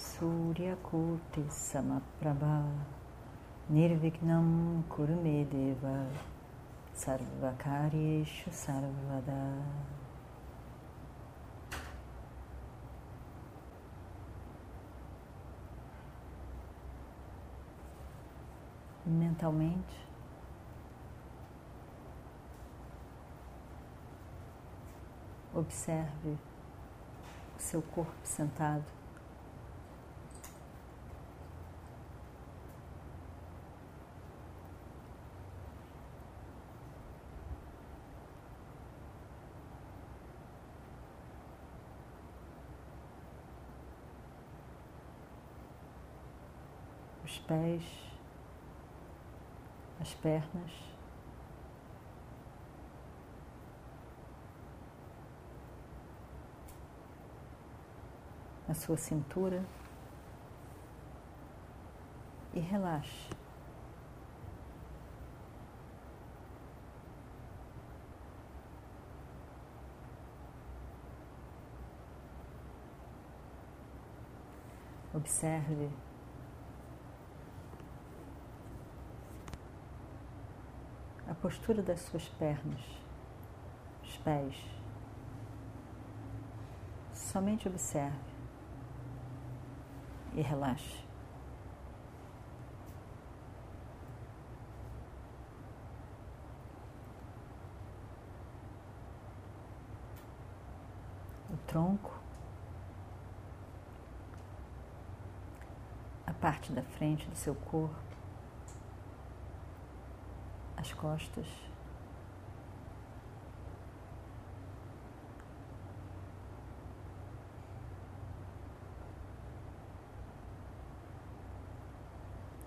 Suryakurti Samaprabha Nirvignam Kurumedeva Sarvakaryeshu Sarvada. Mentalmente observe o seu corpo sentado os pés, as pernas. A sua cintura e relaxe. Observe postura das suas pernas, os pés. Somente observe e relaxe. O tronco, a parte da frente do seu corpo, as costas.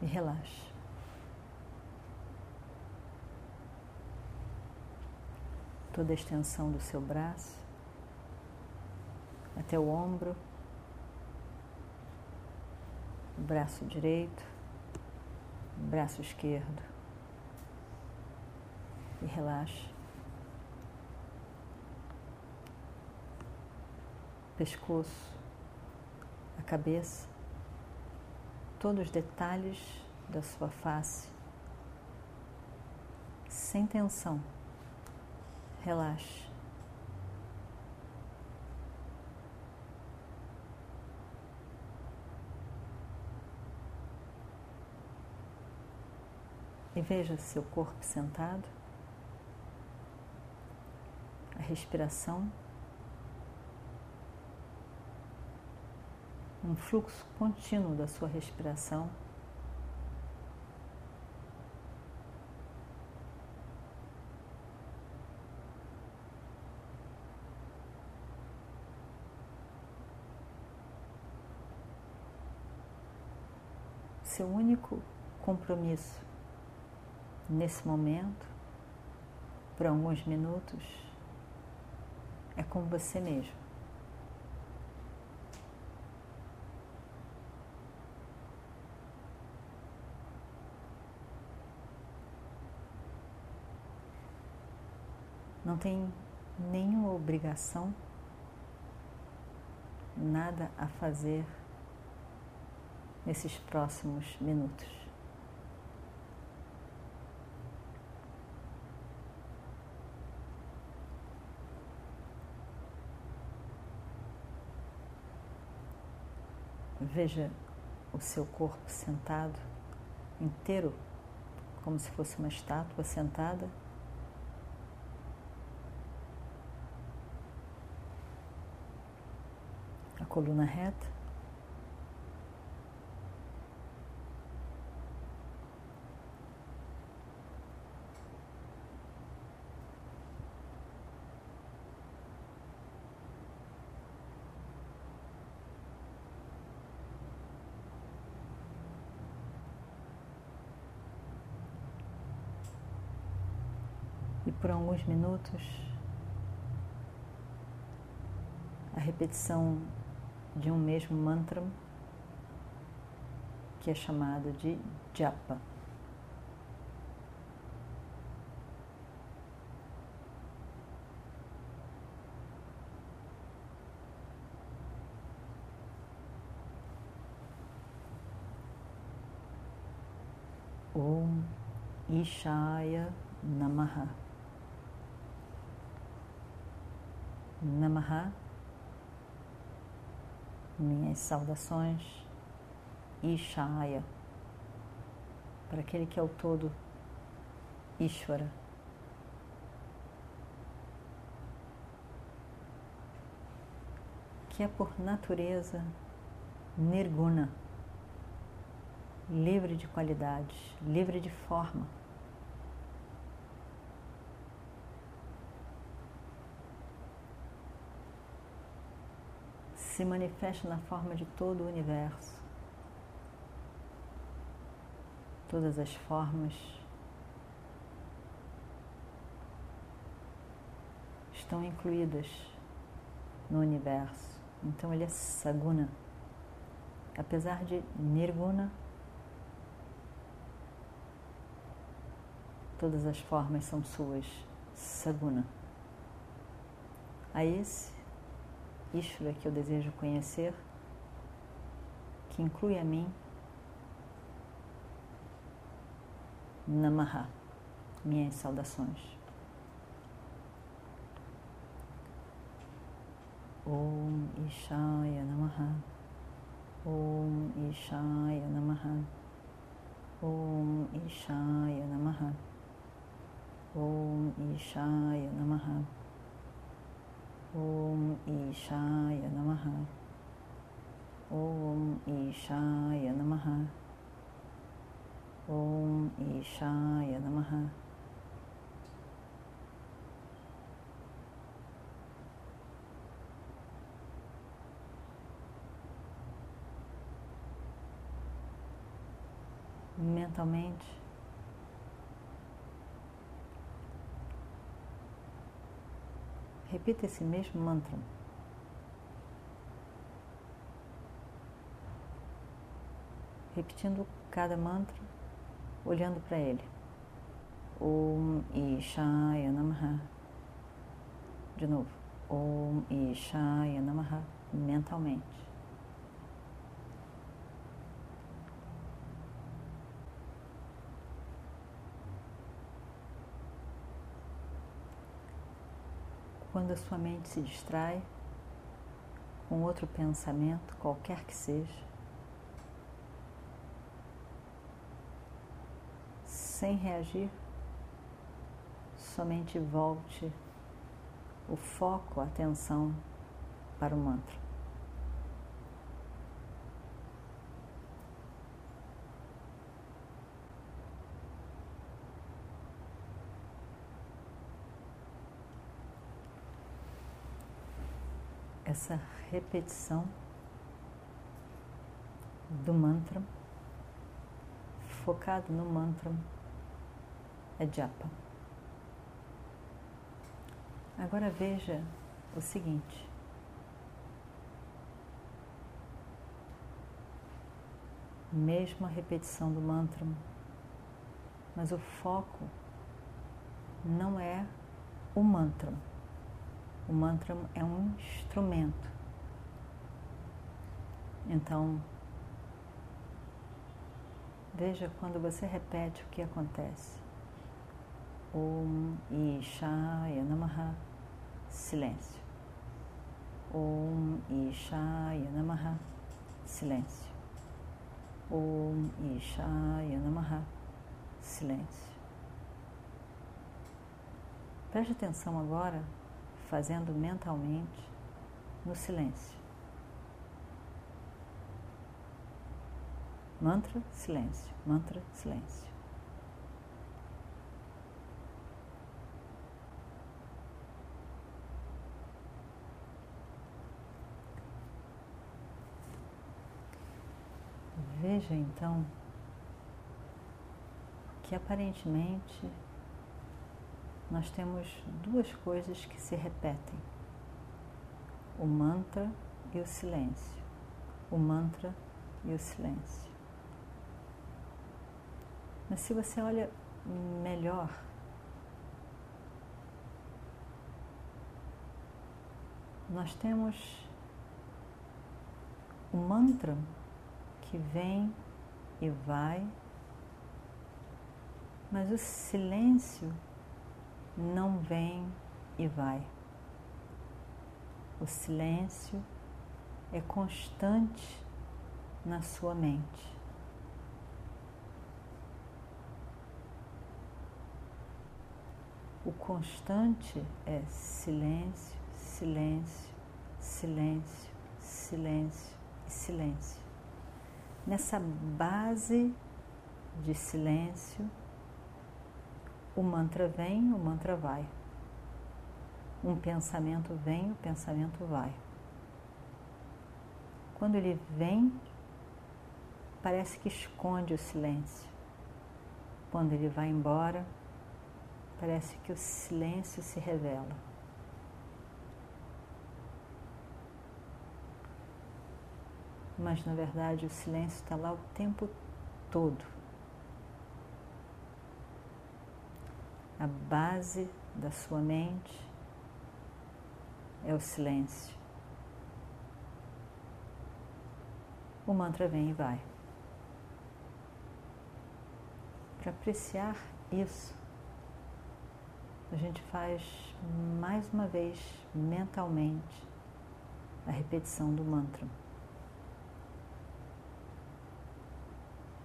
E relaxe. Toda a extensão do seu braço até o ombro, o braço direito, o braço esquerdo e relaxe. Pescoço, a cabeça, todos os detalhes da sua face, sem tensão. Relaxe. E veja seu corpo sentado respiração, um fluxo contínuo da sua respiração. Seu único compromisso nesse momento, por alguns minutos, é com você mesmo. Não tem nenhuma obrigação, nada a fazer nesses próximos minutos. Veja o seu corpo sentado inteiro, como se fosse uma estátua sentada. A coluna reta. E por alguns minutos, a repetição de um mesmo mantra, que é chamado de japa. Om Ishaya Namaha. Namaha. Minhas saudações. Ishaya. Para aquele que é o todo Ishvara. Que é por natureza Nirguna livre de qualidades, livre de forma. Se manifesta na forma de todo o universo. Todas as formas estão incluídas no universo. Então ele é Saguna. Apesar de Nirguna, Todas as formas são suas, Saguna. A esse Ishvara que eu desejo conhecer, que inclui a mim, Namaha, minhas saudações. Om Ishaya Namaha. Om Ishaya Namaha. Om Ishaya Namaha. Om Ishaya Namaha. Om Ishaya Namaha. Om Ishaya Namaha. Om Ishaya Namaha. Mentalmente Repita esse mesmo mantra. Repetindo cada mantra, olhando para ele. Om Ishaya Namaha. De novo. Om Ishaya Namaha. Mentalmente. Quando a sua mente se distrai com outro pensamento, qualquer que seja, sem reagir, somente volte o foco, a atenção para o mantra. Essa repetição do mantra, focado no mantra, é japa. Agora veja o seguinte. Mesma repetição do mantra, mas o foco não é o mantra o mantra é um instrumento. Então, veja quando você repete o que acontece. Om Ishaya Namaha, silêncio. Om Ishaya Namaha, silêncio. Om Ishaya Namaha, silêncio. Preste atenção agora fazendo mentalmente no silêncio. Mantra, silêncio, mantra, silêncio. Veja então que aparentemente nós temos duas coisas que se repetem: o mantra e o silêncio. O mantra e o silêncio. Mas se você olha melhor, nós temos o mantra que vem e vai, mas o silêncio não vem e vai. O silêncio é constante na sua mente. O constante é silêncio, silêncio, silêncio, silêncio e silêncio. Nessa base de silêncio, o mantra vem, o mantra vai. Um pensamento vem, o pensamento vai. Quando ele vem, parece que esconde o silêncio. Quando ele vai embora, parece que o silêncio se revela. Mas na verdade o silêncio está lá o tempo todo. A base da sua mente é o silêncio. O mantra vem e vai. Para apreciar isso, a gente faz mais uma vez mentalmente a repetição do mantra.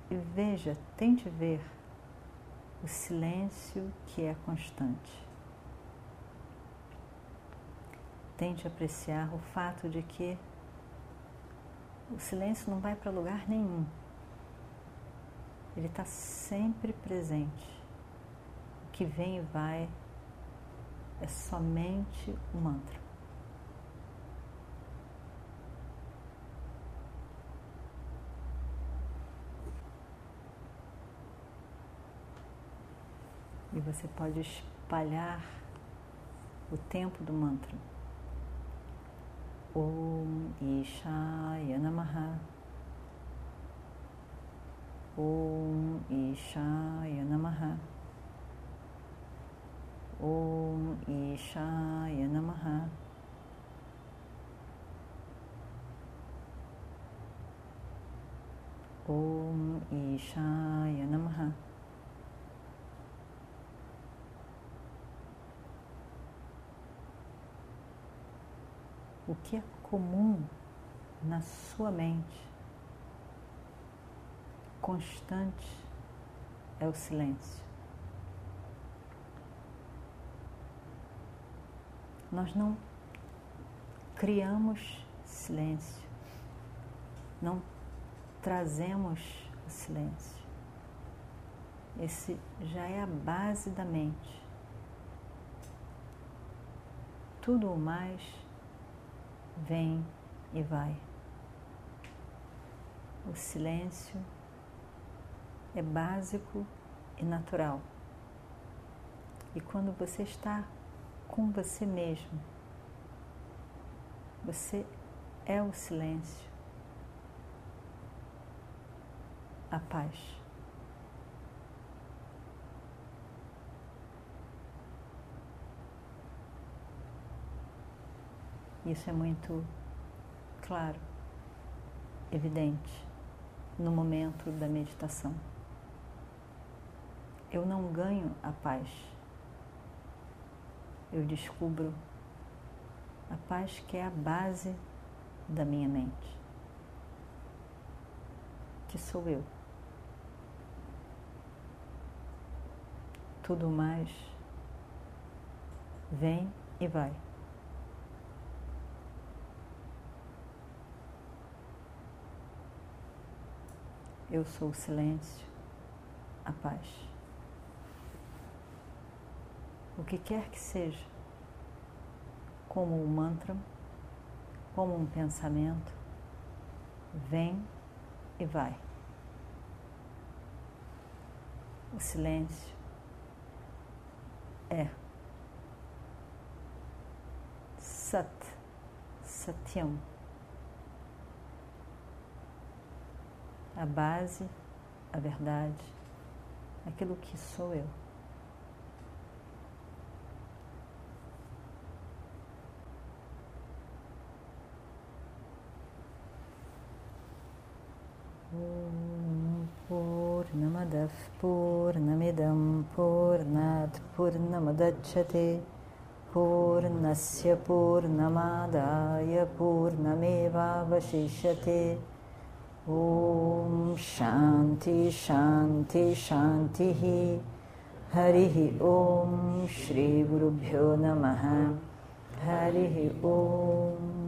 E veja, tente ver o silêncio que é constante. Tente apreciar o fato de que o silêncio não vai para lugar nenhum. Ele está sempre presente. O que vem e vai é somente o mantra. Você pode espalhar o tempo do mantra. Om Ishaya Namaha. Om Ishaya Namaha. Om Ishaya Namaha. Om Ishaya Namaha. O que é comum na sua mente, constante, é o silêncio. Nós não criamos silêncio, não trazemos o silêncio. Esse já é a base da mente. Tudo o mais vem e vai. O silêncio é básico e natural. E quando você está com você mesmo. Você é o silêncio, a paz. Isso é muito claro, evidente no momento da meditação. Eu não ganho a paz eu descubro a paz que é a base da minha mente, que sou eu. Tudo mais vem e vai. Eu sou o silêncio, a paz. O que quer que seja, como um mantra, como um pensamento, vem e vai. O silêncio é Sat, Satyam. A base, a verdade, aquilo que sou eu. पूर्णमदः पूर्णमिदं पूर्णात् पूर्णमुदच्छते पूर्णस्य पूर्णमादाय पूर्णमेवावशिष्यते ओम शांति शांति शांति ही। हरि ओम श्री गुरुभ्यो नमः। हरि ओम।